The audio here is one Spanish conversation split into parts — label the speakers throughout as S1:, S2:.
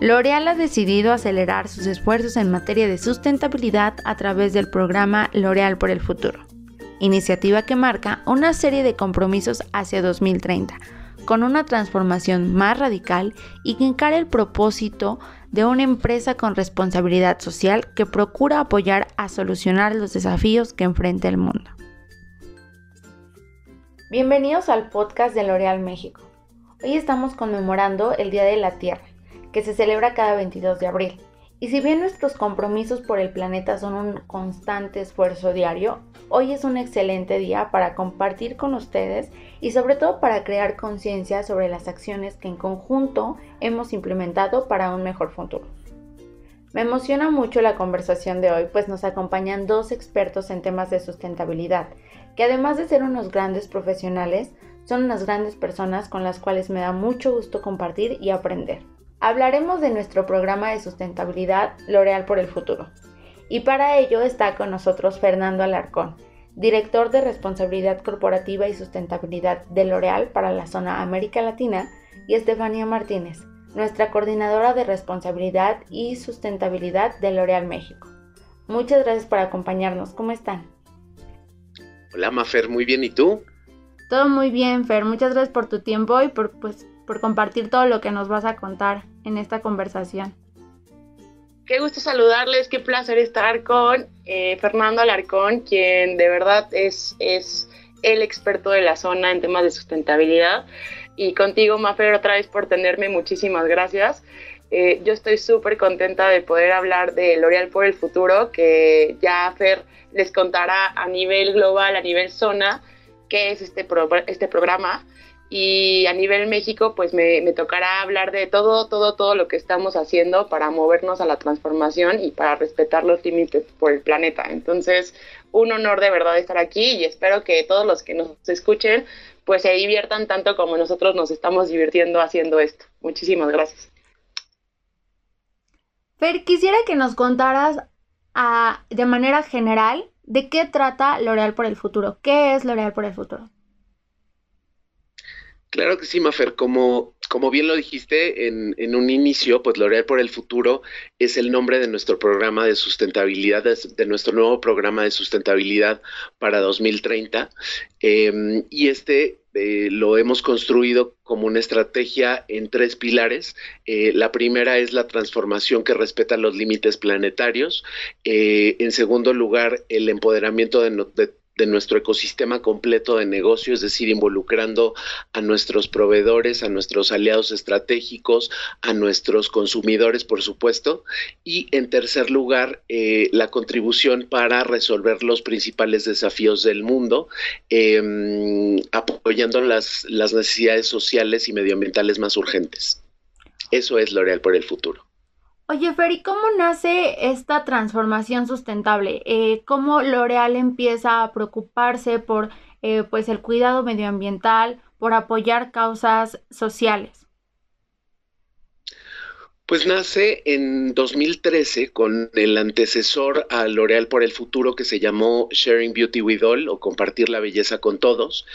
S1: L'Oreal ha decidido acelerar sus esfuerzos en materia de sustentabilidad a través del programa L'Oreal por el Futuro, iniciativa que marca una serie de compromisos hacia 2030, con una transformación más radical y que encara el propósito de una empresa con responsabilidad social que procura apoyar a solucionar los desafíos que enfrenta el mundo. Bienvenidos al podcast de L'Oreal México. Hoy estamos conmemorando el Día de la Tierra que se celebra cada 22 de abril. Y si bien nuestros compromisos por el planeta son un constante esfuerzo diario, hoy es un excelente día para compartir con ustedes y sobre todo para crear conciencia sobre las acciones que en conjunto hemos implementado para un mejor futuro. Me emociona mucho la conversación de hoy, pues nos acompañan dos expertos en temas de sustentabilidad, que además de ser unos grandes profesionales, son unas grandes personas con las cuales me da mucho gusto compartir y aprender. Hablaremos de nuestro programa de sustentabilidad L'Oreal por el futuro. Y para ello está con nosotros Fernando Alarcón, director de responsabilidad corporativa y sustentabilidad de L'Oreal para la zona América Latina, y Estefanía Martínez, nuestra coordinadora de responsabilidad y sustentabilidad de L'Oreal México. Muchas gracias por acompañarnos. ¿Cómo están?
S2: Hola, Mafer, muy bien. ¿Y tú?
S1: Todo muy bien, Fer. Muchas gracias por tu tiempo y por pues por compartir todo lo que nos vas a contar en esta conversación.
S3: Qué gusto saludarles, qué placer estar con eh, Fernando Alarcón, quien de verdad es, es el experto de la zona en temas de sustentabilidad. Y contigo, Mafer, otra vez por tenerme, muchísimas gracias. Eh, yo estoy súper contenta de poder hablar de L'Oreal por el futuro, que ya Fer les contará a nivel global, a nivel zona, qué es este, este programa y a nivel México pues me, tocará hablar de todo, todo, todo lo que estamos haciendo para movernos a la transformación y para respetar los límites por el planeta. Entonces, un honor de verdad estar aquí y espero que todos los que nos escuchen pues se diviertan tanto como nosotros nos estamos divirtiendo haciendo esto. Muchísimas gracias.
S1: Fer, quisiera que nos contaras ah, de manera general de qué trata L'Oreal por el futuro. ¿Qué es L'Oreal por el futuro?
S2: Claro que sí, Mafer. Como, como bien lo dijiste en, en un inicio, pues L'Oreal por el Futuro es el nombre de nuestro programa de sustentabilidad, de, nuestro nuevo programa de sustentabilidad para 2030. Em, y este eh, lo hemos construido como una estrategia en tres pilares. Eh, la primera es la transformación que respeta los límites planetarios. Eh, en segundo lugar, el empoderamiento de, de de nuestro ecosistema completo de negocio, es decir, involucrando a nuestros proveedores, a nuestros aliados estratégicos, a nuestros consumidores, por supuesto. Y en tercer lugar, eh, la contribución para resolver los principales desafíos del mundo, em, apoyando las, las necesidades sociales y medioambientales más urgentes. Eso es L'Oreal por el futuro.
S1: Oye, Fer, cómo nace esta transformación sustentable? Eh, ¿Cómo L'Oreal empieza a preocuparse por eh, pues el cuidado medioambiental, por apoyar causas sociales?
S2: Pues nace en 2013 con el antecesor a L'Oreal por el futuro que se llamó Sharing Beauty with All o Compartir la Belleza con Todos,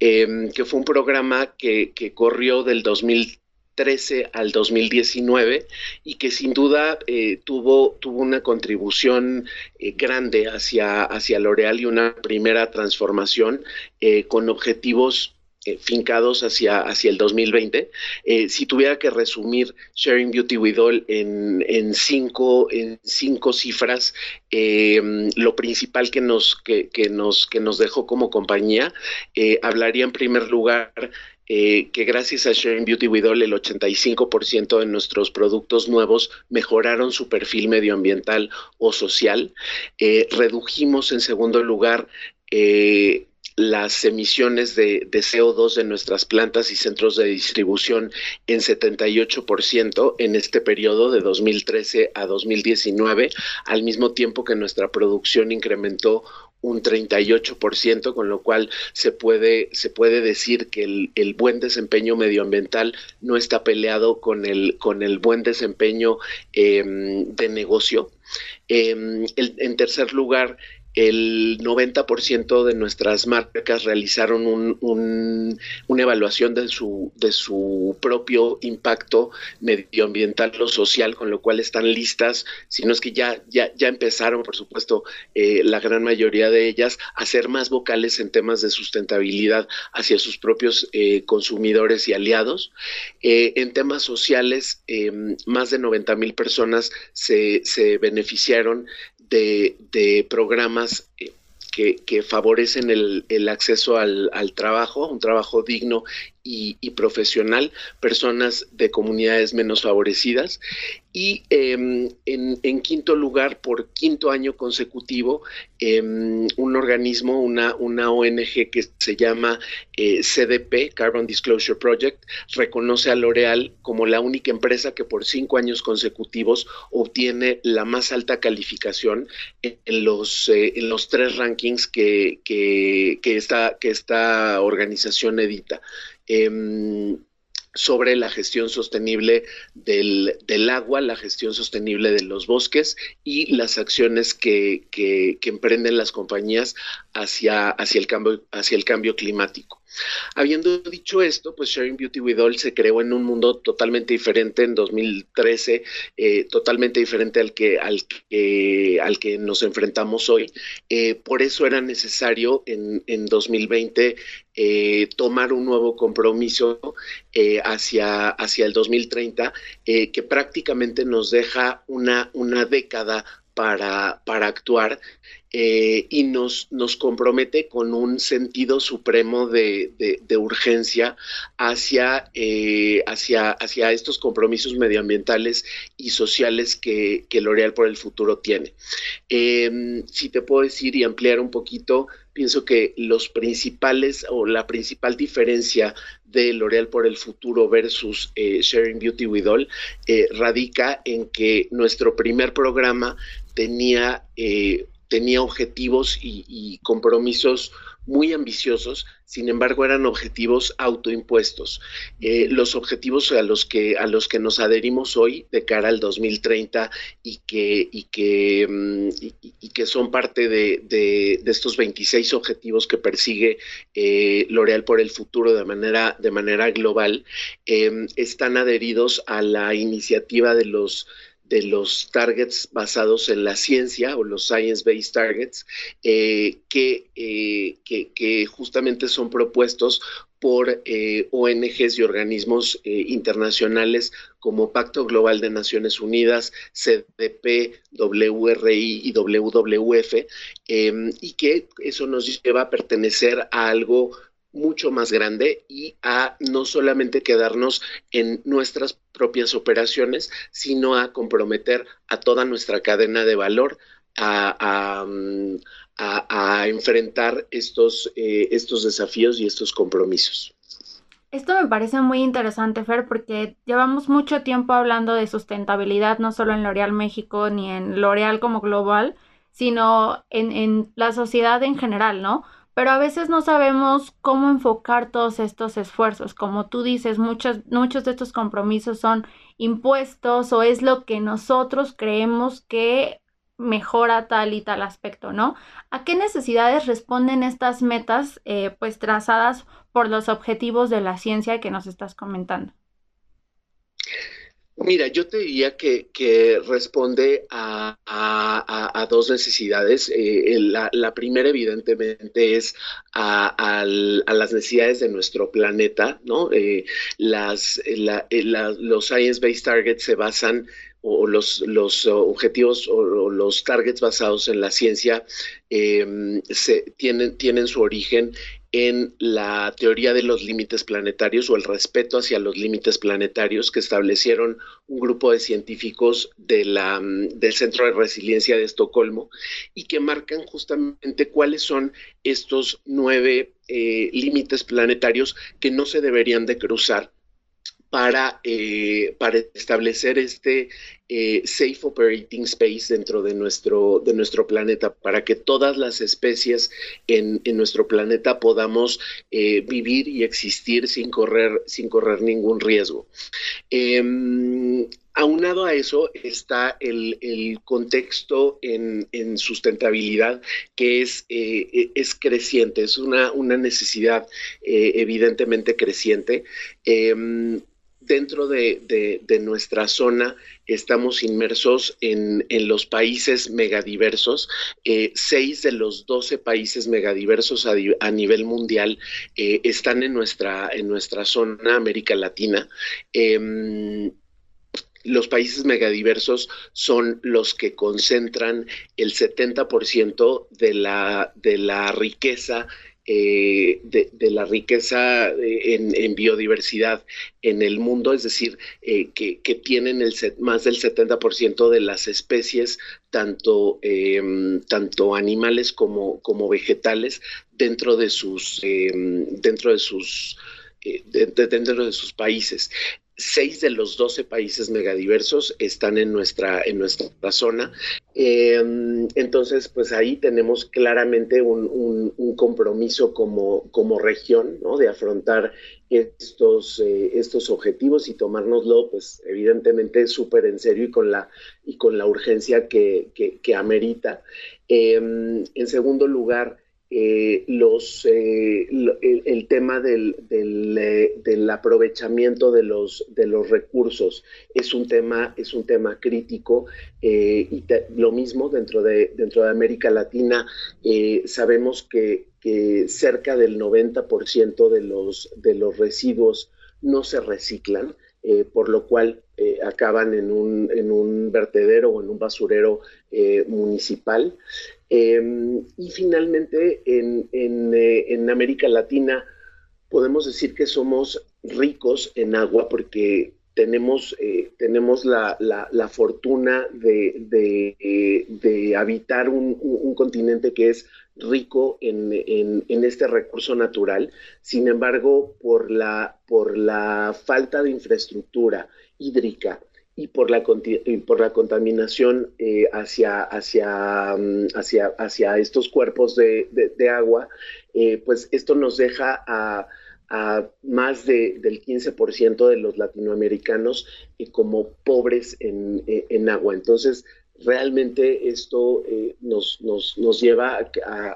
S2: em, que fue un programa que, que corrió del 2013 13 al 2019 y que sin duda eh, tuvo, tuvo una contribución eh, grande hacia, hacia L'Oreal y una primera transformación eh, con objetivos fincados hacia, hacia el 2020. si tuviera que resumir Sharing Beauty with All en, cinco, en cinco cifras, lo principal que nos, que, nos, que nos dejó como compañía, hablaría en primer lugar eh, que gracias a Sharing Beauty With All el 85% de nuestros productos nuevos mejoraron su perfil medioambiental o social. Eh, redujimos en segundo lugar eh, las emisiones de, CO2 de nuestras plantas y centros de distribución en 78% en este periodo de 2013 a 2019, al mismo tiempo que nuestra producción incrementó un 38%, con lo cual se puede, se puede decir que el, buen desempeño medioambiental no está peleado con el, con el buen desempeño em, de negocio. Em, en tercer lugar, el 90% de nuestras marcas realizaron una evaluación de su, de su propio impacto medioambiental o social, con lo cual están listas, si no es que ya, ya, ya empezaron, por supuesto, eh, la gran mayoría de ellas, a ser más vocales en temas de sustentabilidad hacia sus propios eh, consumidores y aliados. Eh, en temas sociales, más de 90 mil personas se, se beneficiaron de, programas eh, que, favorecen el, acceso al, trabajo, un trabajo digno y, profesional, personas de comunidades menos favorecidas. Y em, en, quinto lugar, por quinto año consecutivo, em, un organismo, una, una, ONG que se llama eh, CDP, Carbon Disclosure Project, reconoce a L'Oreal como la única empresa que por cinco años consecutivos obtiene la más alta calificación en, los, eh, en los tres rankings que, que, que, esta, que esta organización edita. Em, sobre la gestión sostenible del, agua, la gestión sostenible de los bosques y las acciones que, que, emprenden las compañías hacia, hacia, el cambio, hacia el cambio climático. Habiendo dicho esto, pues Sharing Beauty with All se creó en un mundo totalmente diferente en 2013, eh, totalmente diferente al que, al, al que nos enfrentamos hoy. Eh, por eso era necesario en, en 2020 eh, tomar un nuevo compromiso hacia, hacia el 2030 que prácticamente nos deja una, una década para, para actuar eh, y nos, nos compromete con un sentido supremo de, urgencia hacia, eh, hacia, hacia, estos compromisos medioambientales y sociales que, que L'Oreal por el futuro tiene. Em, si te puedo decir y ampliar un poquito, pienso que los principales o la principal diferencia de L'Oreal por el futuro versus eh, Sharing Beauty with All radica en que nuestro primer programa tenía tenía objetivos y, compromisos muy ambiciosos, sin embargo eran objetivos autoimpuestos. Eh, los objetivos a los, que, a los que nos adherimos hoy de cara al 2030 y que, y que, mm, y, que son parte de, estos 26 objetivos que persigue eh, L'Oreal por el futuro de manera, de manera global, eh, están adheridos a la iniciativa de los de los targets basados en la ciencia o los science-based targets, eh, eh, que, que, justamente son propuestos por eh, ONGs y organismos internacionales como Pacto Global de Naciones Unidas, CDP, WRI y WWF, y que eso nos lleva a pertenecer a algo mucho más grande y a no solamente quedarnos en nuestras propias operaciones, sino a comprometer a toda nuestra cadena de valor a, enfrentar estos, eh, estos desafíos y estos compromisos.
S4: Esto me parece muy interesante, Fer, porque llevamos mucho tiempo hablando de sustentabilidad, no solo en L'Oreal México ni en L'Oreal como global, sino en, en la sociedad en general, ¿no? Pero a veces no sabemos cómo enfocar todos estos esfuerzos. Como tú dices, muchos, muchos de estos compromisos son impuestos o es lo que nosotros creemos que mejora tal y tal aspecto, ¿no? ¿A qué necesidades responden estas metas eh, pues trazadas por los objetivos de la ciencia que nos estás comentando?
S2: Mira, yo te diría que, responde a, dos necesidades. Eh, la, primera, evidentemente, es a, las necesidades de nuestro planeta, ¿no? Eh, las, eh, los Science-Based Targets se basan o los, los objetivos o, los targets basados en la ciencia se, tienen, tienen su origen en la teoría de los límites planetarios o el respeto hacia los límites planetarios que establecieron un grupo de científicos mm, del Centro de Resiliencia de Estocolmo y que marcan justamente cuáles son estos nueve eh, límites planetarios que no se deberían de cruzar para, eh, para establecer este, eh, safe operating space dentro de nuestro, de nuestro planeta, para que todas las especies en, nuestro planeta podamos eh, vivir y existir sin correr, sin correr ningún riesgo. Em, Aunado a eso está el, contexto en, sustentabilidad que es, es creciente, es una, una necesidad evidentemente creciente. Em, dentro de, nuestra zona estamos inmersos en, los países megadiversos. Eh, seis de los doce países megadiversos a, nivel mundial están en nuestra, en nuestra zona América Latina. Em, los países megadiversos son los que concentran el 70% de la, de la riqueza eh, de, la riqueza eh, en, biodiversidad en el mundo, es decir, eh, que, tienen el más del 70% de las especies, tanto, em, tanto animales como, como, vegetales, dentro de sus, em, dentro de sus dentro de sus países seis de los doce países megadiversos están en nuestra, en nuestra zona. Em, entonces, pues ahí tenemos claramente un, compromiso como, como región, ¿no? De afrontar estos, eh, estos objetivos y tomárnoslo, pues evidentemente súper en serio y con la, y con la urgencia que, que, amerita. Em, en segundo lugar, eh, los, eh, el, tema del, eh, del, aprovechamiento de los, de los recursos es un tema, es un tema crítico y lo mismo dentro de, dentro de América Latina sabemos que, que, cerca del 90% de los, de los residuos no se reciclan. Por lo cual acaban en un, en un vertedero o en un basurero municipal. Em, y finalmente, en, eh, en, América Latina podemos decir que somos ricos en agua porque tenemos, eh, tenemos la, la, fortuna de, de, habitar un, un, continente que es rico en, en, en, este recurso natural. Sin embargo, por la, por la falta de infraestructura hídrica, y por la, por la contaminación eh, hacia, hacia, mm, hacia, hacia, estos cuerpos de, agua, eh, pues esto nos deja a, más de, del 15% de los latinoamericanos eh, como pobres en, en, agua. Entonces, realmente esto eh, nos, nos, lleva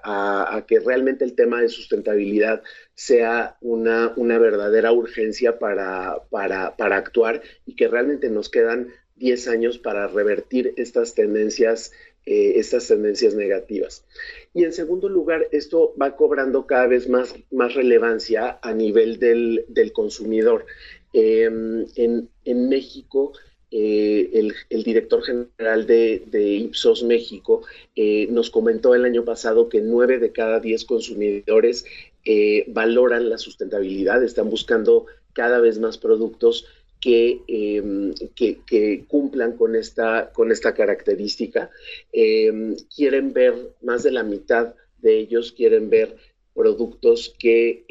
S2: a, que realmente el tema de sustentabilidad sea una, una verdadera urgencia para, para, actuar y que realmente nos quedan 10 años para revertir estas tendencias, eh, estas tendencias negativas. Y en segundo lugar, esto va cobrando cada vez más, más relevancia a nivel del, consumidor. Em, en, en México, eh, el, director general de, Ipsos México eh, nos comentó el año pasado que nueve de cada diez consumidores eh, valoran la sustentabilidad, están buscando cada vez más productos que, em, cumplan con esta, con esta característica. Em, quieren ver, más de la mitad de ellos quieren ver productos que,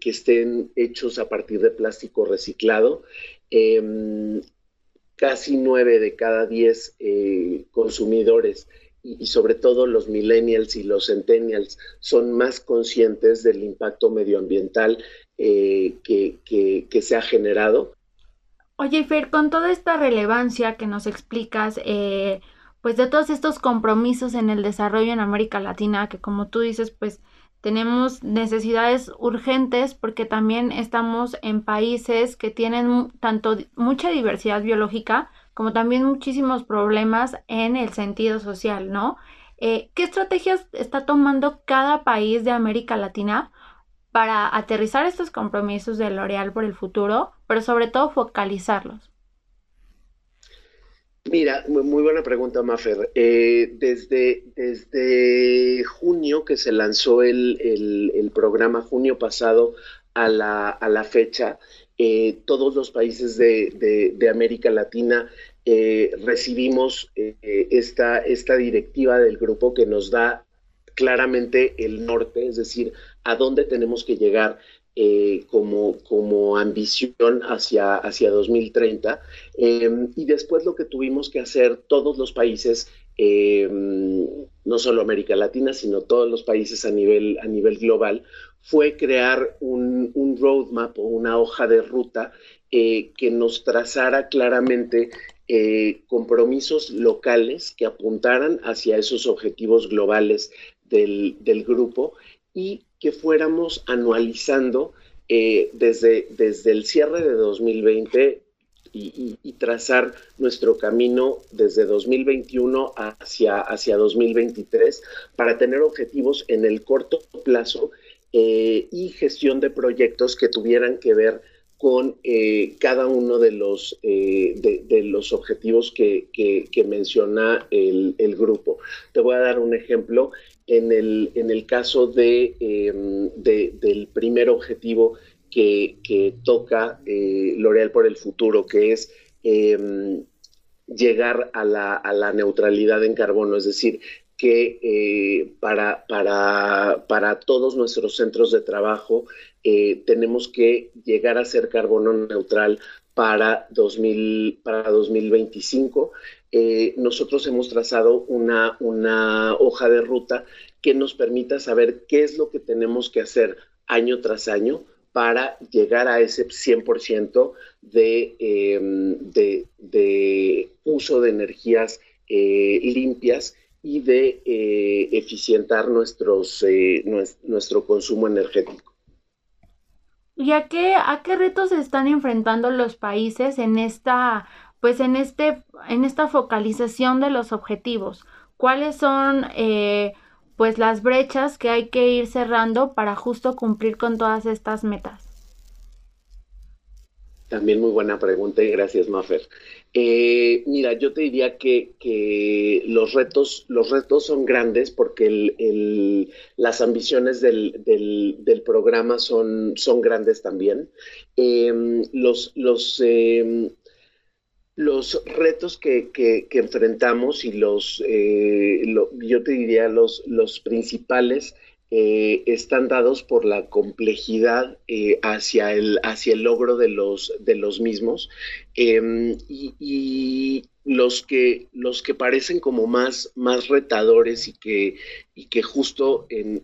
S2: que estén hechos a partir de plástico reciclado. Em, casi nueve de cada diez eh, consumidores y, sobre todo los millennials y los centennials son más conscientes del impacto medioambiental eh, que, se ha generado.
S4: Oye, Fer, con toda esta relevancia que nos explicas, eh, pues de todos estos compromisos en el desarrollo en América Latina, que como tú dices, pues tenemos necesidades urgentes porque también estamos en países que tienen tanto mucha diversidad biológica como también muchísimos problemas en el sentido social, ¿no? Eh, ¿Qué estrategias está tomando cada país de América Latina para aterrizar estos compromisos de L'Oreal por el futuro, pero sobre todo focalizarlos?
S2: Mira, muy buena pregunta, Mafer. Eh, desde, desde junio que se lanzó el, programa, junio pasado a la, a la fecha, eh, todos los países de, América Latina eh, recibimos esta, esta directiva del grupo que nos da claramente el norte, es decir, a dónde tenemos que llegar eh, como, como ambición hacia, hacia 2030. Em, y después lo que tuvimos que hacer todos los países, em, no solo América Latina, sino todos los países a nivel, a nivel global, fue crear un, un roadmap o una hoja de ruta eh, que nos trazara claramente eh, compromisos locales que apuntaran hacia esos objetivos globales del, del grupo y que fuéramos anualizando eh, desde, desde el cierre de 2020 y, trazar nuestro camino desde 2021 hacia, hacia 2023 para tener objetivos en el corto plazo eh, y gestión de proyectos que tuvieran que ver con eh, cada uno de los, de, los objetivos que, menciona el, el, grupo. Te voy a dar un ejemplo en el, en el caso de, em, del primer objetivo que, toca eh, L'Oreal por el futuro, que es em, llegar a la, neutralidad en carbono, es decir, que eh, para, para, para, todos nuestros centros de trabajo eh, tenemos que llegar a ser carbono neutral para, 2000, para 2025. Eh, nosotros hemos trazado una, una hoja de ruta que nos permita saber qué es lo que tenemos que hacer año tras año para llegar a ese 100% em, de, de, uso de energías eh, limpias y de eh, eficientar nuestros, nuestro consumo energético.
S4: ¿Y a qué, a qué retos se están enfrentando los países en esta, pues en este, en esta focalización de los objetivos? ¿Cuáles son eh, pues las brechas que hay que ir cerrando para justo cumplir con todas estas metas?
S2: También muy buena pregunta y gracias, Maffer. Eh, mira, yo te diría que, los, retos, los retos son grandes porque las ambiciones del, programa son, son, grandes también. Em, los, los, em, los retos que, enfrentamos y los, eh, yo te diría los, los principales están dados por la complejidad eh, hacia, el, hacia el logro de los, de los mismos. Em, los que, los que parecen como más, más retadores y que, y que justo en,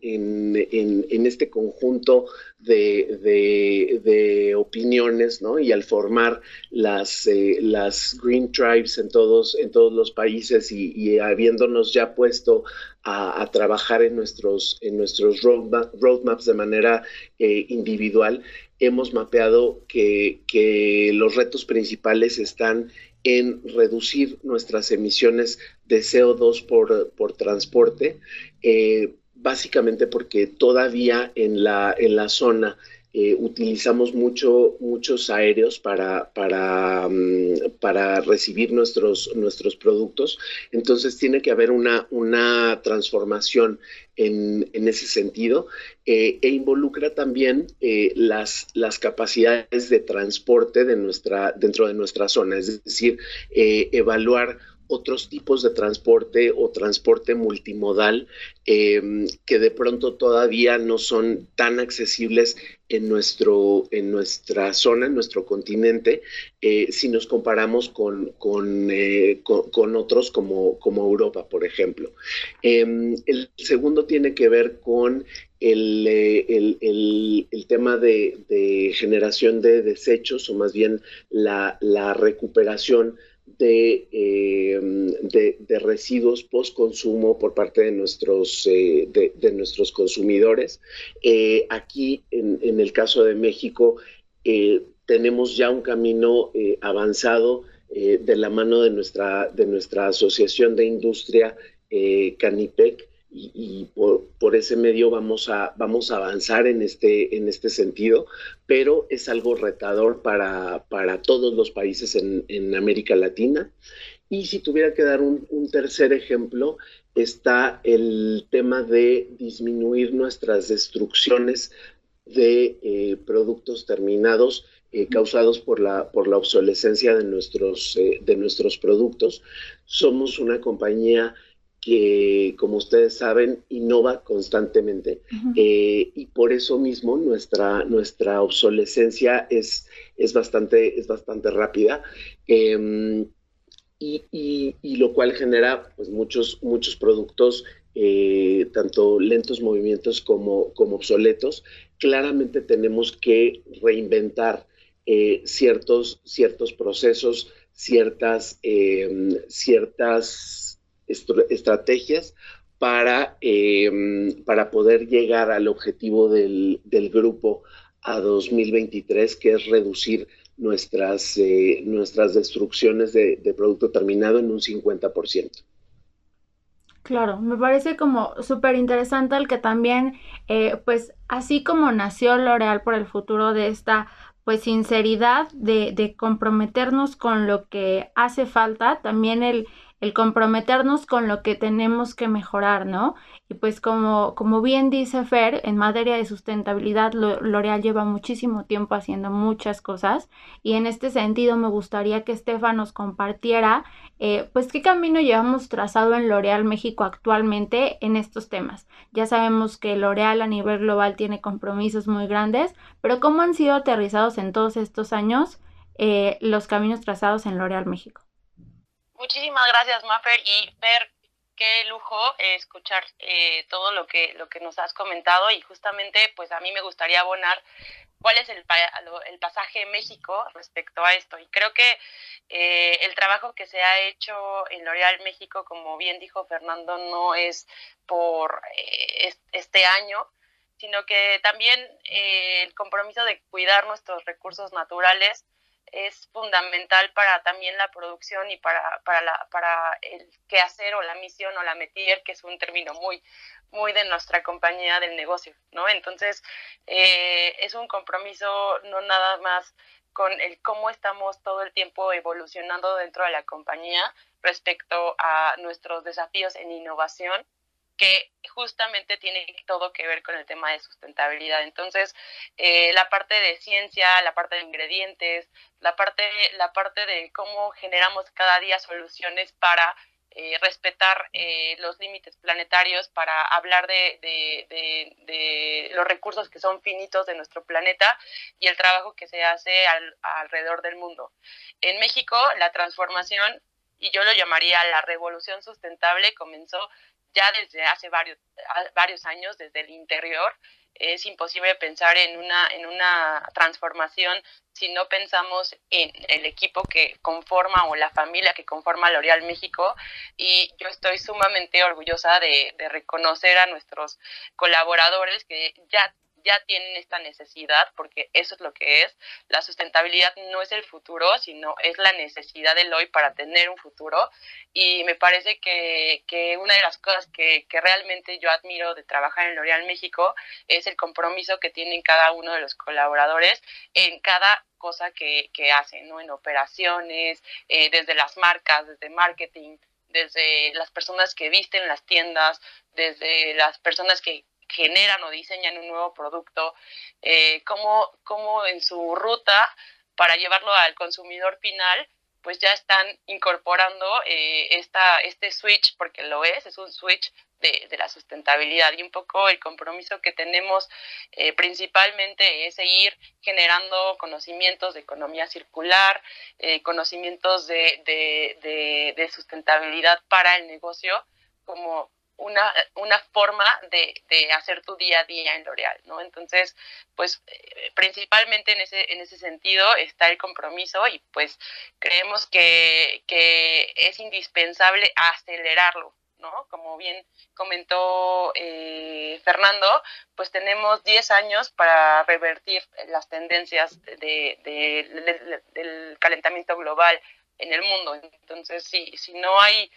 S2: este conjunto de, opiniones, ¿no? Y al formar las, eh, las Green Tribes en todos, en todos los países y, habiéndonos ya puesto a, trabajar en nuestros, en nuestros roadmaps de manera eh, individual, hemos mapeado que, que los retos principales están en reducir nuestras emisiones de CO2 por, por transporte, eh, básicamente porque todavía en la, en la zona eh, utilizamos mucho, muchos aéreos para, para, mm, para recibir nuestros, nuestros productos. Entonces tiene que haber una, una transformación en, en ese sentido eh, e involucra también eh, las, las capacidades de transporte de nuestra, dentro de nuestra zona, es decir, evaluar otros tipos de transporte o transporte multimodal em, que de pronto todavía no son tan accesibles en, nuestro, en nuestra zona, en nuestro continente, eh, si nos comparamos con, con, eh, otros como, como, Europa, por ejemplo. Em, el segundo tiene que ver con el, eh, tema de, generación de desechos o más bien la, la recuperación Em, de, de, residuos post consumo por parte de nuestros, eh, de, nuestros consumidores. Eh, aquí, en, el caso de México, eh, tenemos ya un camino avanzado de la mano de nuestra, de nuestra Asociación de Industria Canipec y, por, ese medio vamos a, vamos a avanzar en este, en este sentido, pero es algo retador para, para todos los países en, América Latina. Y si tuviera que dar un, tercer ejemplo, está el tema de disminuir nuestras destrucciones de eh, productos terminados eh, causados por la, por la obsolescencia de nuestros, eh, de nuestros productos. Somos una compañía que, como ustedes saben, innova constantemente eh, y por eso mismo nuestra, nuestra obsolescencia es, es, bastante, es bastante rápida. Em, y, lo cual genera pues, muchos, muchos productos, eh, tanto lentos movimientos como, como obsoletos. Claramente tenemos que reinventar eh, ciertos, ciertos procesos, ciertas, em, ciertas estrategias para, em, para poder llegar al objetivo del, del grupo a 2023, que es reducir nuestras, eh, nuestras destrucciones de, producto terminado en un 50%.
S4: Claro, me parece como súper interesante el que también, eh, pues así como nació L'Oreal por el futuro de esta pues sinceridad de, de comprometernos con lo que hace falta, también el, el comprometernos con lo que tenemos que mejorar, ¿no? Y pues como, como bien dice Fer, en materia de sustentabilidad, L'Oreal lleva muchísimo tiempo haciendo muchas cosas y en este sentido me gustaría que Estefan nos compartiera eh, pues qué camino llevamos trazado en L'Oreal México actualmente en estos temas. Ya sabemos que L'Oreal a nivel global tiene compromisos muy grandes, pero ¿cómo han sido aterrizados en todos estos años eh, los caminos trazados en L'Oreal México?
S3: Muchísimas gracias, Maffer, y ver qué lujo escuchar eh, todo lo que, lo que nos has comentado y justamente pues a mí me gustaría abonar cuál es el, el pasaje México respecto a esto. Y creo que eh, el trabajo que se ha hecho en L'Oreal México, como bien dijo Fernando, no es por eh, este año, sino que también el compromiso de cuidar nuestros recursos naturales es fundamental para también la producción y para, para, la, para el quehacer o la misión o la metier, que es un término muy, muy de nuestra compañía del negocio, ¿no? Entonces, eh, es un compromiso no nada más con el cómo estamos todo el tiempo evolucionando dentro de la compañía respecto a nuestros desafíos en innovación, que justamente tiene todo que ver con el tema de sustentabilidad. Entonces, eh, la parte de ciencia, la parte de ingredientes, la parte, la parte de cómo generamos cada día soluciones para eh, respetar eh, los límites planetarios, para hablar de, de, los recursos que son finitos de nuestro planeta y el trabajo que se hace alrededor del mundo. En México, la transformación, y yo lo llamaría la revolución sustentable, comenzó ya desde hace varios, varios años, desde el interior, es imposible pensar en una, en una transformación si no pensamos en el equipo que conforma o la familia que conforma L'Oreal México. Y yo estoy sumamente orgullosa de, de reconocer a nuestros colaboradores que ya ya tienen esta necesidad, porque eso es lo que es. La sustentabilidad no es el futuro, sino es la necesidad del hoy para tener un futuro. Y me parece que, que una de las cosas que, que, realmente yo admiro de trabajar en L'Oreal México es el compromiso que tienen cada uno de los colaboradores en cada cosa que, que hacen, ¿no? En operaciones, eh, desde las marcas, desde marketing, desde las personas que visten las tiendas, desde las personas que generan o diseñan un nuevo producto, eh, cómo, en su ruta para llevarlo al consumidor final, pues ya están incorporando eh, esta, este switch, porque lo es, es un switch de, la sustentabilidad. Y un poco el compromiso que tenemos eh, principalmente es seguir generando conocimientos de economía circular, eh, conocimientos de, de, de, sustentabilidad para el negocio como una, una forma de, de, hacer tu día a día en L'Oreal, ¿no? Entonces, pues eh, principalmente en ese, en ese sentido está el compromiso y pues creemos que, que es indispensable acelerarlo, ¿no? Como bien comentó eh, Fernando, pues tenemos 10 años para revertir las tendencias de, de, del calentamiento global en el mundo. Entonces, si, si no hay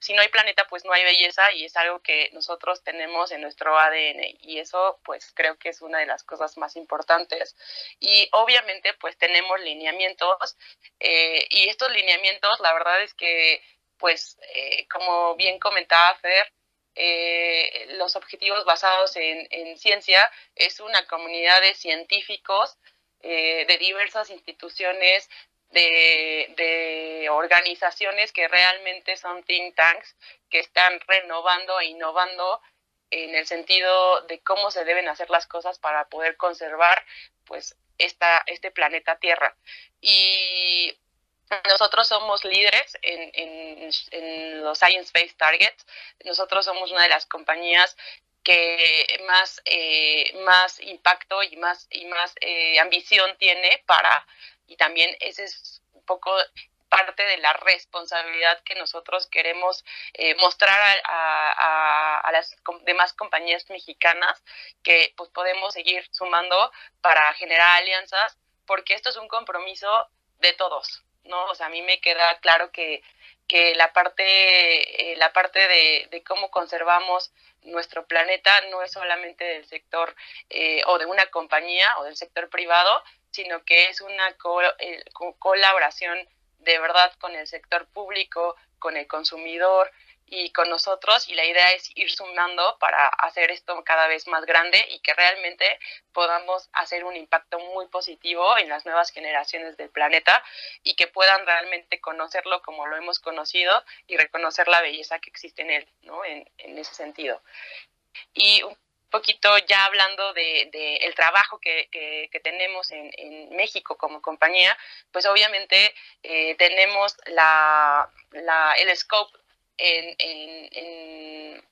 S3: si no hay planeta, pues no hay belleza y es algo que nosotros tenemos en nuestro ADN y eso pues creo que es una de las cosas más importantes. Y obviamente pues tenemos lineamientos eh, y estos lineamientos la verdad es que pues eh, como bien comentaba Fer, eh, los objetivos basados en, en, ciencia es una comunidad de científicos de diversas instituciones de, organizaciones que realmente son think tanks, que están renovando e innovando en el sentido de cómo se deben hacer las cosas para poder conservar pues esta, este planeta Tierra. Y nosotros somos líderes en, en, los Science Based Targets. Nosotros somos una de las compañías que más, eh, más impacto y más, y más eh, ambición tiene para, y también ese es un poco parte de la responsabilidad que nosotros queremos eh, mostrar a, las demás compañías mexicanas que pues podemos seguir sumando para generar alianzas porque esto es un compromiso de todos, ¿no? A mí me queda claro que, que la parte, la parte de, de cómo conservamos nuestro planeta no es solamente del sector eh, o de una compañía o del sector privado, sino que es una eh, colaboración de verdad con el sector público, con el consumidor, y con nosotros y la idea es ir sumando para hacer esto cada vez más grande y que realmente podamos hacer un impacto muy positivo en las nuevas generaciones del planeta y que puedan realmente conocerlo como lo hemos conocido y reconocer la belleza que existe en él, ¿no? En, ese sentido. Y un poquito ya hablando de, el trabajo que, que, tenemos en, en, México como compañía, pues obviamente eh, tenemos la, el scope en, en,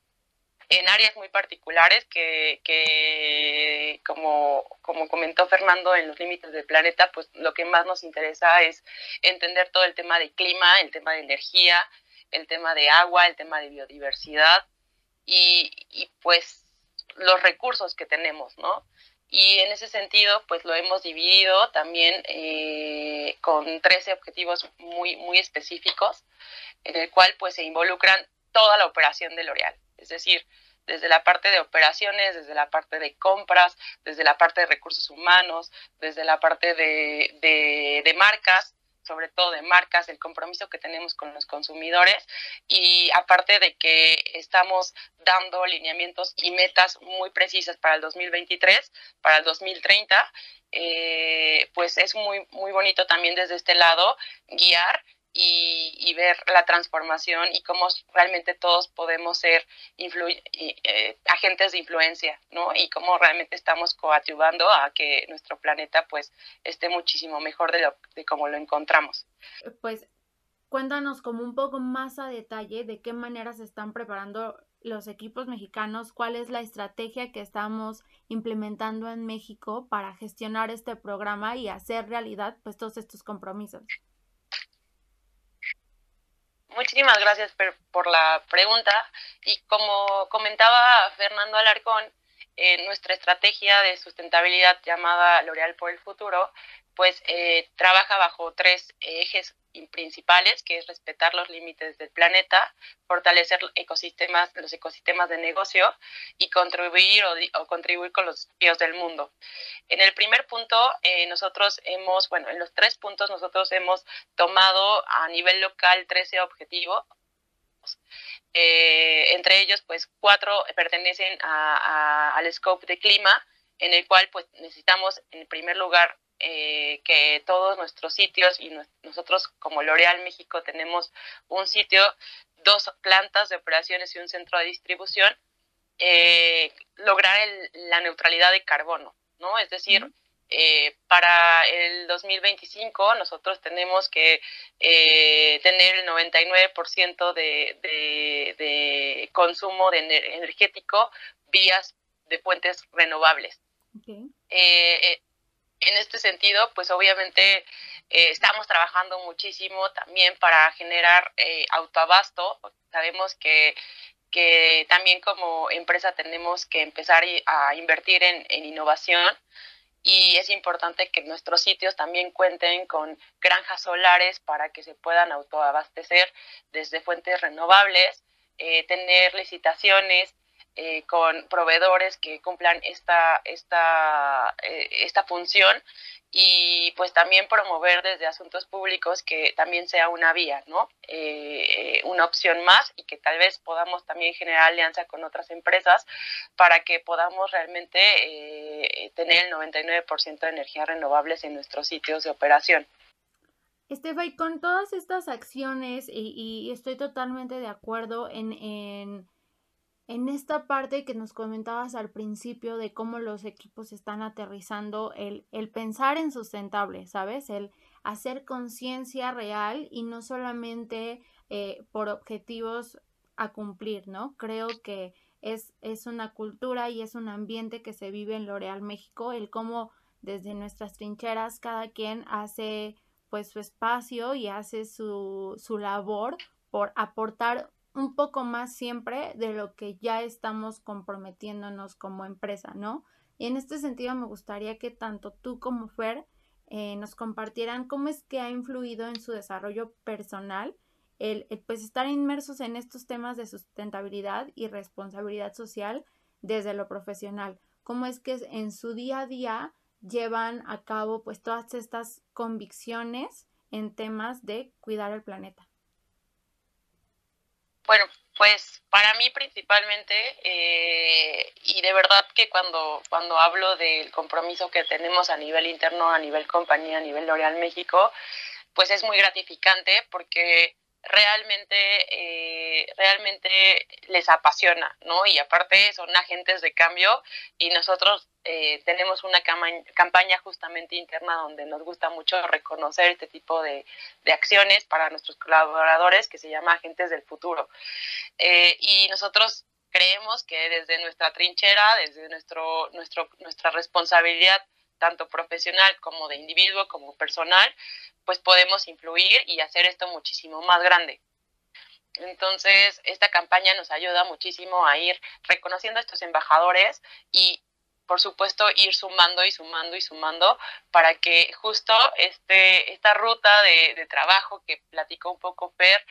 S3: en, áreas muy particulares que, que, como, como comentó Fernando, en los límites del planeta, pues lo que más nos interesa es entender todo el tema de clima, el tema de energía, el tema de agua, el tema de biodiversidad. Y, y pues los recursos que tenemos, ¿no? Y en ese sentido, pues lo hemos dividido también eh, con 13 objetivos muy, muy específicos, en el cual pues se involucran toda la operación de L'Oreal. Es decir, desde la parte de operaciones, desde la parte de compras, desde la parte de recursos humanos, desde la parte de, de, de marcas, sobre todo de marcas, el compromiso que tenemos con los consumidores y aparte de que estamos dando lineamientos y metas muy precisas para el 2023, para el 2030, eh, pues es muy, muy bonito también desde este lado guiar y, ver la transformación y cómo realmente todos podemos ser eh, agentes de influencia, ¿no? Y cómo realmente estamos coadyuvando a que nuestro planeta pues esté muchísimo mejor de, lo, de como lo encontramos.
S4: Pues cuéntanos como un poco más a detalle de qué manera se están preparando los equipos mexicanos, cuál es la estrategia que estamos implementando en México para gestionar este programa y hacer realidad pues todos estos compromisos.
S3: Muchísimas gracias por, la pregunta. Y como comentaba Fernando Alarcón, en nuestra estrategia de sustentabilidad llamada L'Oreal por el futuro, pues eh, trabaja bajo tres ejes principales, que es respetar los límites del planeta, fortalecer ecosistemas, los ecosistemas de negocio y contribuir o, contribuir con los desafíos del mundo. En el primer punto, eh, nosotros hemos, bueno, en los tres puntos nosotros hemos tomado a nivel local 13 objetivos. Eh, entre ellos, pues cuatro pertenecen al scope de clima, en el cual pues necesitamos en primer lugar eh, que todos nuestros sitios y nosotros como L'Oreal México tenemos un sitio, dos plantas de operaciones y un centro de distribución, eh, lograr la neutralidad de carbono, ¿no? Es decir, eh, para el 2025 nosotros tenemos que tener el 99% de, de, de, consumo de energético vías de fuentes renovables en este sentido, pues obviamente eh, estamos trabajando muchísimo también para generar eh, autoabasto. Sabemos que, que, también como empresa tenemos que empezar a invertir en, en innovación y es importante que nuestros sitios también cuenten con granjas solares para que se puedan autoabastecer desde fuentes renovables, eh, tener licitaciones eh, con proveedores que cumplan esta, esta, eh, esta función y pues también promover desde asuntos públicos que también sea una vía, ¿no? Eh, una opción más y que tal vez podamos también generar alianza con otras empresas para que podamos realmente tener el 99% de energías renovables en nuestros sitios de operación.
S4: Estefa, y con todas estas acciones, y, estoy totalmente de acuerdo en, en, esta parte que nos comentabas al principio de cómo los equipos están aterrizando, el, el pensar en sustentable, ¿sabes? El hacer conciencia real y no solamente eh, por objetivos a cumplir, ¿no? Creo que es, es una cultura y es un ambiente que se vive en L'Oreal México, el cómo desde nuestras trincheras cada quien hace pues su espacio y hace su, su labor por aportar un poco más siempre de lo que ya estamos comprometiéndonos como empresa, ¿no? Y en este sentido me gustaría que tanto tú como Fer eh, nos compartieran cómo es que ha influido en su desarrollo personal el, pues estar inmersos en estos temas de sustentabilidad y responsabilidad social desde lo profesional. Cómo es que en su día a día llevan a cabo pues todas estas convicciones en temas de cuidar el planeta?
S3: Bueno, pues para mí principalmente, eh, y de verdad que cuando, cuando hablo del compromiso que tenemos a nivel interno, a nivel compañía, a nivel L'Oreal México, pues es muy gratificante porque realmente, eh, realmente les apasiona, ¿no? Y aparte son agentes de cambio y nosotros eh, tenemos una campaña justamente interna donde nos gusta mucho reconocer este tipo de, acciones para nuestros colaboradores que se llama Agentes del Futuro. Eh, y nosotros creemos que desde nuestra trinchera, desde nuestro, nuestro, nuestra responsabilidad tanto profesional como de individuo, como personal, pues podemos influir y hacer esto muchísimo más grande. Entonces, esta campaña nos ayuda muchísimo a ir reconociendo a estos embajadores y, por supuesto, ir sumando y sumando y sumando para que justo este, esta ruta de, trabajo que platicó un poco Per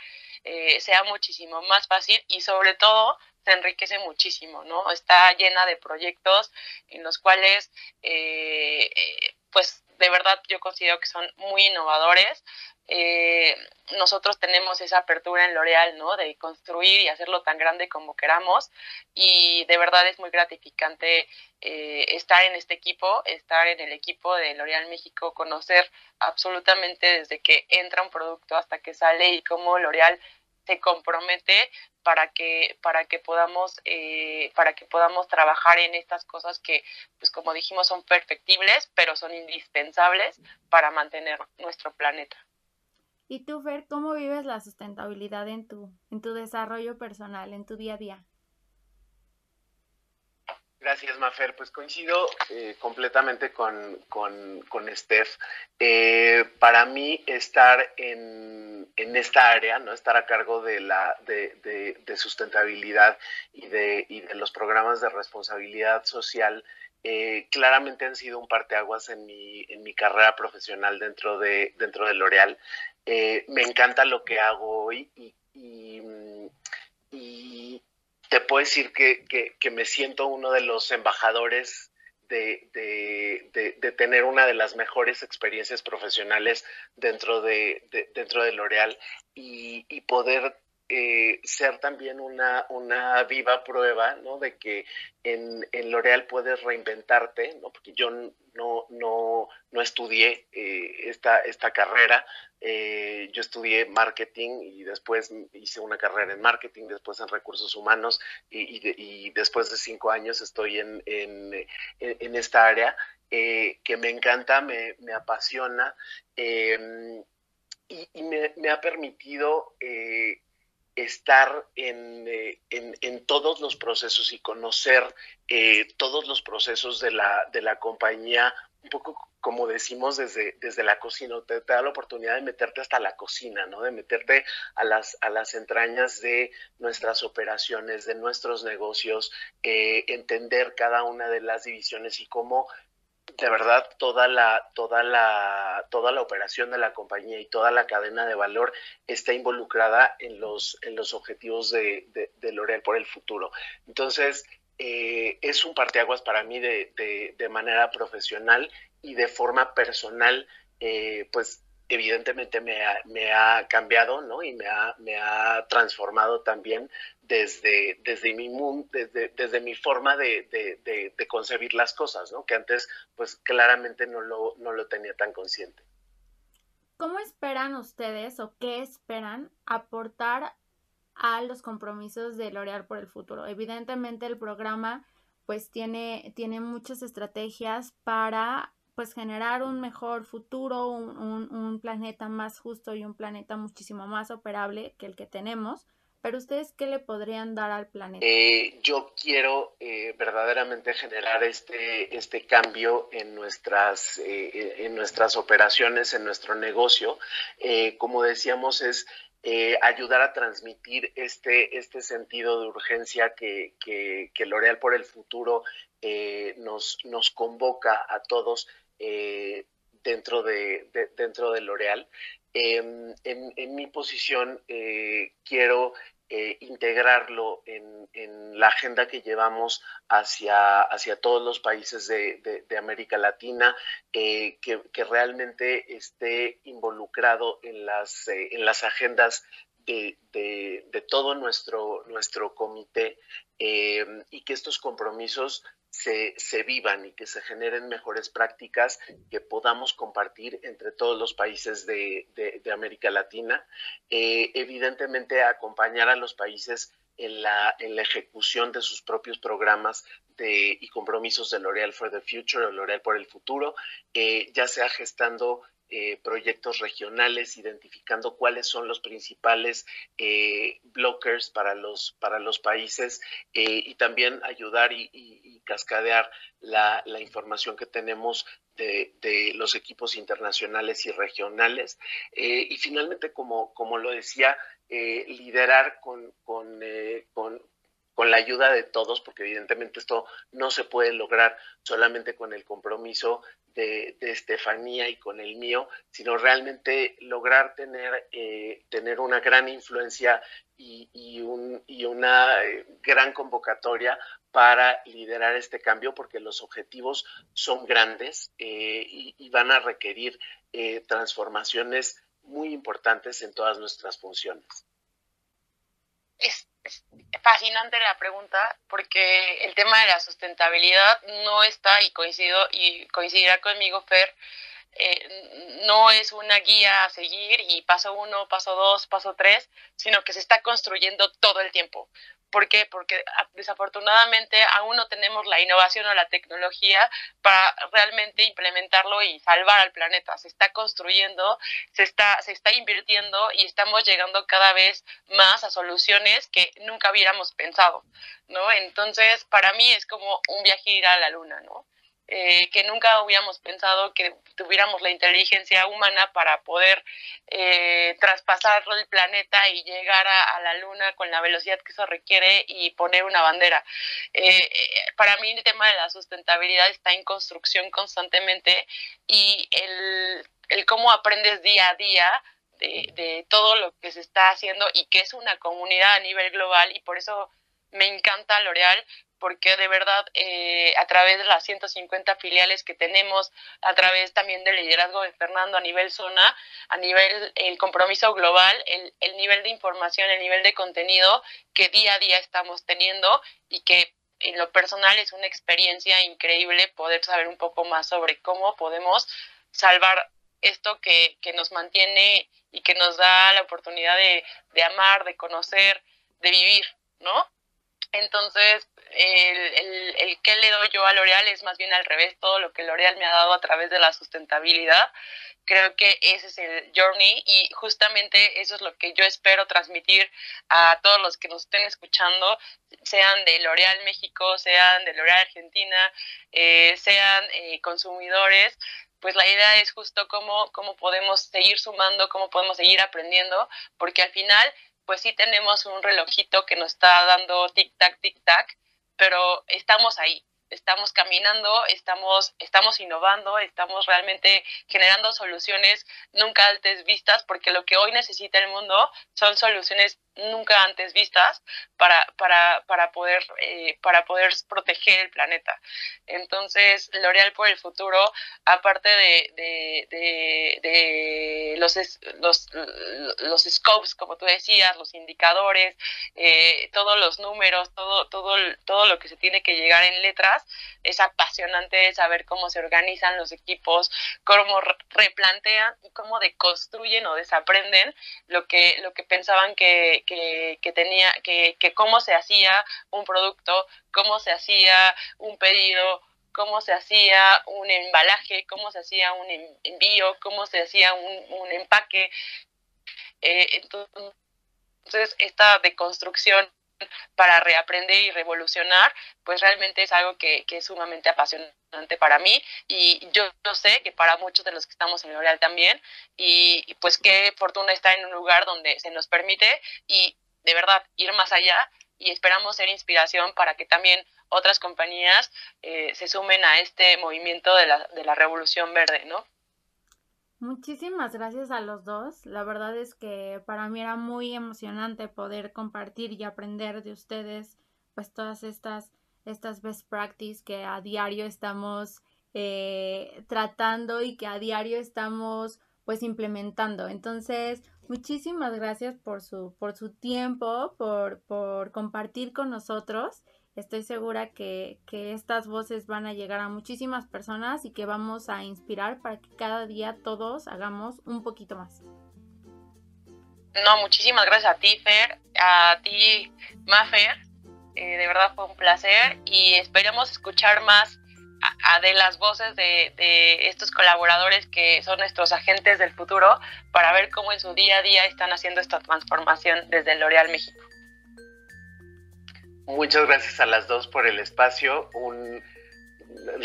S3: eh, sea muchísimo más fácil y, sobre todo, se enriquece muchísimo, ¿no? Está llena de proyectos en los cuales, eh, eh, pues, de verdad yo considero que son muy innovadores. Eh, nosotros tenemos esa apertura en L'Oreal, ¿no? De construir y hacerlo tan grande como queramos. Y de verdad es muy gratificante estar en este equipo, estar en el equipo de L'Oreal México, conocer absolutamente desde que entra un producto hasta que sale y cómo L'Oreal se compromete para que para que podamos eh, para que podamos trabajar en estas cosas que pues como dijimos son perfectibles pero son indispensables para mantener nuestro planeta.
S4: Y tú Fer cómo vives la sustentabilidad en tu en tu desarrollo personal en tu día a día
S2: Gracias, Mafer. Pues coincido eh, completamente con, con, con Steph. Eh, para mí, estar en, en, esta área, ¿no? estar a cargo de, la, de, de, sustentabilidad y de, y de los programas de responsabilidad social, eh, claramente han sido un parteaguas en mi, en mi carrera profesional dentro de, dentro de L'Oreal. me encanta lo que hago hoy y, y te puedo decir que, me siento uno de los embajadores de, tener una de las mejores experiencias profesionales dentro de, dentro de L'Oreal y, y, poder eh, ser también una, una viva prueba ¿no? de que en, en L'Oreal puedes reinventarte, ¿no? porque yo no, no, no estudié eh, esta, esta carrera, eh, yo estudié marketing y después hice una carrera en marketing, después en recursos humanos y, después de cinco años estoy en, en, en esta área que me encanta, me, me apasiona y, y me, ha permitido estar eh, en, en, todos los procesos y conocer eh, todos los procesos de la, de la compañía, un poco como decimos desde, desde la cocina, te, da la oportunidad de meterte hasta la cocina, ¿no? De meterte a las, a las entrañas de nuestras operaciones, de nuestros negocios, eh, entender cada una de las divisiones y cómo de verdad toda la, toda la, toda la operación de la compañía y toda la cadena de valor está involucrada en los, en los objetivos de, de, L'Oreal por el futuro. Entonces, eh, es un parteaguas para mí de, de, manera profesional y de forma personal, eh, pues evidentemente me ha, me ha cambiado, ¿no? Y me ha, me ha transformado también desde, desde, mi, desde, desde mi forma de, de, de, concebir las cosas, ¿no? Que antes, pues claramente no lo, no lo tenía tan consciente.
S4: ¿cómo esperan ustedes o qué esperan aportar a los compromisos de L'Oreal por el futuro? Evidentemente el programa pues tiene, tiene muchas estrategias para pues generar un mejor futuro, un, planeta más justo y un planeta muchísimo más operable que el que tenemos. Pero ustedes, ¿qué le podrían dar al planeta?
S2: Eh, yo quiero eh, verdaderamente generar este, este cambio en nuestras, eh, en nuestras operaciones, en nuestro negocio. como decíamos, es ayudar a transmitir este, este sentido de urgencia que, que, que L'Oreal por el futuro nos, nos convoca a todos eh, dentro, de, dentro de L'Oreal. Em, en, mi posición eh, quiero eh, integrarlo en, la agenda que llevamos hacia, todos los países de, América Latina, que, realmente esté involucrado en las, las agendas de, todo nuestro, comité y que estos compromisos se, vivan y que se generen mejores prácticas que podamos compartir entre todos los países de, América Latina. Eh, evidentemente, acompañar a los países en la, en la ejecución de sus propios programas y compromisos de L'Oreal for the Future o L'Oreal por el futuro, eh, ya sea gestando eh, proyectos regionales, identificando cuáles son los principales eh, blockers para los, para los países eh, y también ayudar y, cascadear la, información que tenemos de, los equipos internacionales y regionales. y finalmente, como, como lo decía, liderar con, con con la ayuda de todos, porque evidentemente esto no se puede lograr solamente con el compromiso de, Estefanía y con el mío, sino realmente lograr tener, eh, tener una gran influencia y, una eh, gran convocatoria para liderar este cambio, porque los objetivos son grandes eh, y, van a requerir transformaciones muy importantes en todas nuestras funciones
S3: fascinante la pregunta porque el tema de la sustentabilidad no está y coincido y coincidirá conmigo Fer eh, no es una guía a seguir y paso uno, paso dos, paso tres, sino que se está construyendo todo el tiempo. ¿Por qué? Porque ah, desafortunadamente aún no tenemos la innovación o la tecnología para realmente implementarlo y salvar al planeta. Se está construyendo, se está, se está invirtiendo y estamos llegando cada vez más a soluciones que nunca hubiéramos pensado, ¿no? Entonces, para mí es como un viaje ir a la luna, ¿no? Eh, que nunca hubiéramos pensado que tuviéramos la inteligencia humana para poder eh, traspasar el planeta y llegar a, la luna con la velocidad que eso requiere y poner una bandera. Eh, para mí el tema de la sustentabilidad está en construcción constantemente y el, el cómo aprendes día a día de, de todo lo que se está haciendo y que es una comunidad a nivel global y por eso me encanta L'Oreal porque de verdad eh, a través de las 150 filiales que tenemos, a través también del liderazgo de Fernando a nivel zona, a nivel el compromiso global, el, el nivel de información, el nivel de contenido que día a día estamos teniendo y que en lo personal es una experiencia increíble poder saber un poco más sobre cómo podemos salvar esto que, que nos mantiene y que nos da la oportunidad de, de amar, de conocer, de vivir, ¿no? Entonces, el, el, el que le doy yo a L'Oreal es más bien al revés, todo lo que L'Oreal me ha dado a través de la sustentabilidad. Creo que ese es el journey y justamente eso es lo que yo espero transmitir a todos los que nos estén escuchando, sean de L'Oreal México, sean de L'Oreal Argentina, eh, sean eh, consumidores, pues la idea es justo cómo, cómo podemos seguir sumando, cómo podemos seguir aprendiendo, porque al final pues sí tenemos un relojito que nos está dando tic-tac, tic-tac, pero estamos ahí, estamos caminando, estamos, estamos innovando, estamos realmente generando soluciones nunca antes vistas, porque lo que hoy necesita el mundo son soluciones nunca antes vistas para, para, para, poder, eh, para poder proteger el planeta. Entonces, L'Oreal por el futuro, aparte de, de, los, los, los, scopes, como tú decías, los indicadores, eh, todos los números, todo, todo, todo lo que se tiene que llegar en letras, es apasionante saber cómo se organizan los equipos, cómo replantean y cómo deconstruyen o desaprenden lo que, lo que pensaban que, que, tenía, que, que cómo se hacía un producto, cómo se hacía un pedido, cómo se hacía un embalaje, cómo se hacía un envío, cómo se hacía un, empaque. Eh, entonces, esta deconstrucción para reaprender y revolucionar, pues realmente es algo que, es sumamente apasionante para mí y yo, sé que para muchos de los que estamos en L'Oreal también y pues qué fortuna estar en un lugar donde se nos permite y de verdad ir más allá y esperamos ser inspiración para que también otras compañías eh, se sumen a este movimiento de la revolución verde, ¿no?
S4: Muchísimas gracias a los dos. La verdad es que para mí era muy emocionante poder compartir y aprender de ustedes pues todas estas, estas best practices que a diario estamos eh, tratando y que a diario estamos pues implementando. Entonces, muchísimas gracias por su, por su tiempo, por, por compartir con nosotros Estoy segura que, estas voces van a llegar a muchísimas personas y que vamos a inspirar para que cada día todos hagamos un poquito más.
S3: No, muchísimas gracias a ti, Fer, a ti, Mafer. Eh, de verdad fue un placer y esperemos escuchar más de las voces de, de, estos colaboradores que son nuestros agentes del futuro para ver cómo en su día a día están haciendo esta transformación desde L'Oreal México.
S2: Muchas gracias a las dos por el espacio. Un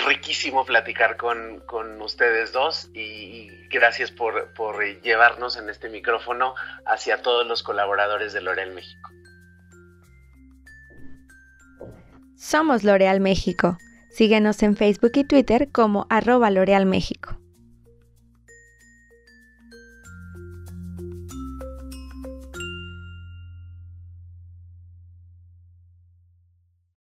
S2: riquísimo platicar con, ustedes dos y gracias por, por, llevarnos en este micrófono hacia todos los colaboradores de L'Oreal México.
S4: Somos L'Oreal México. Síguenos en Facebook y Twitter como arroba L'Oreal México.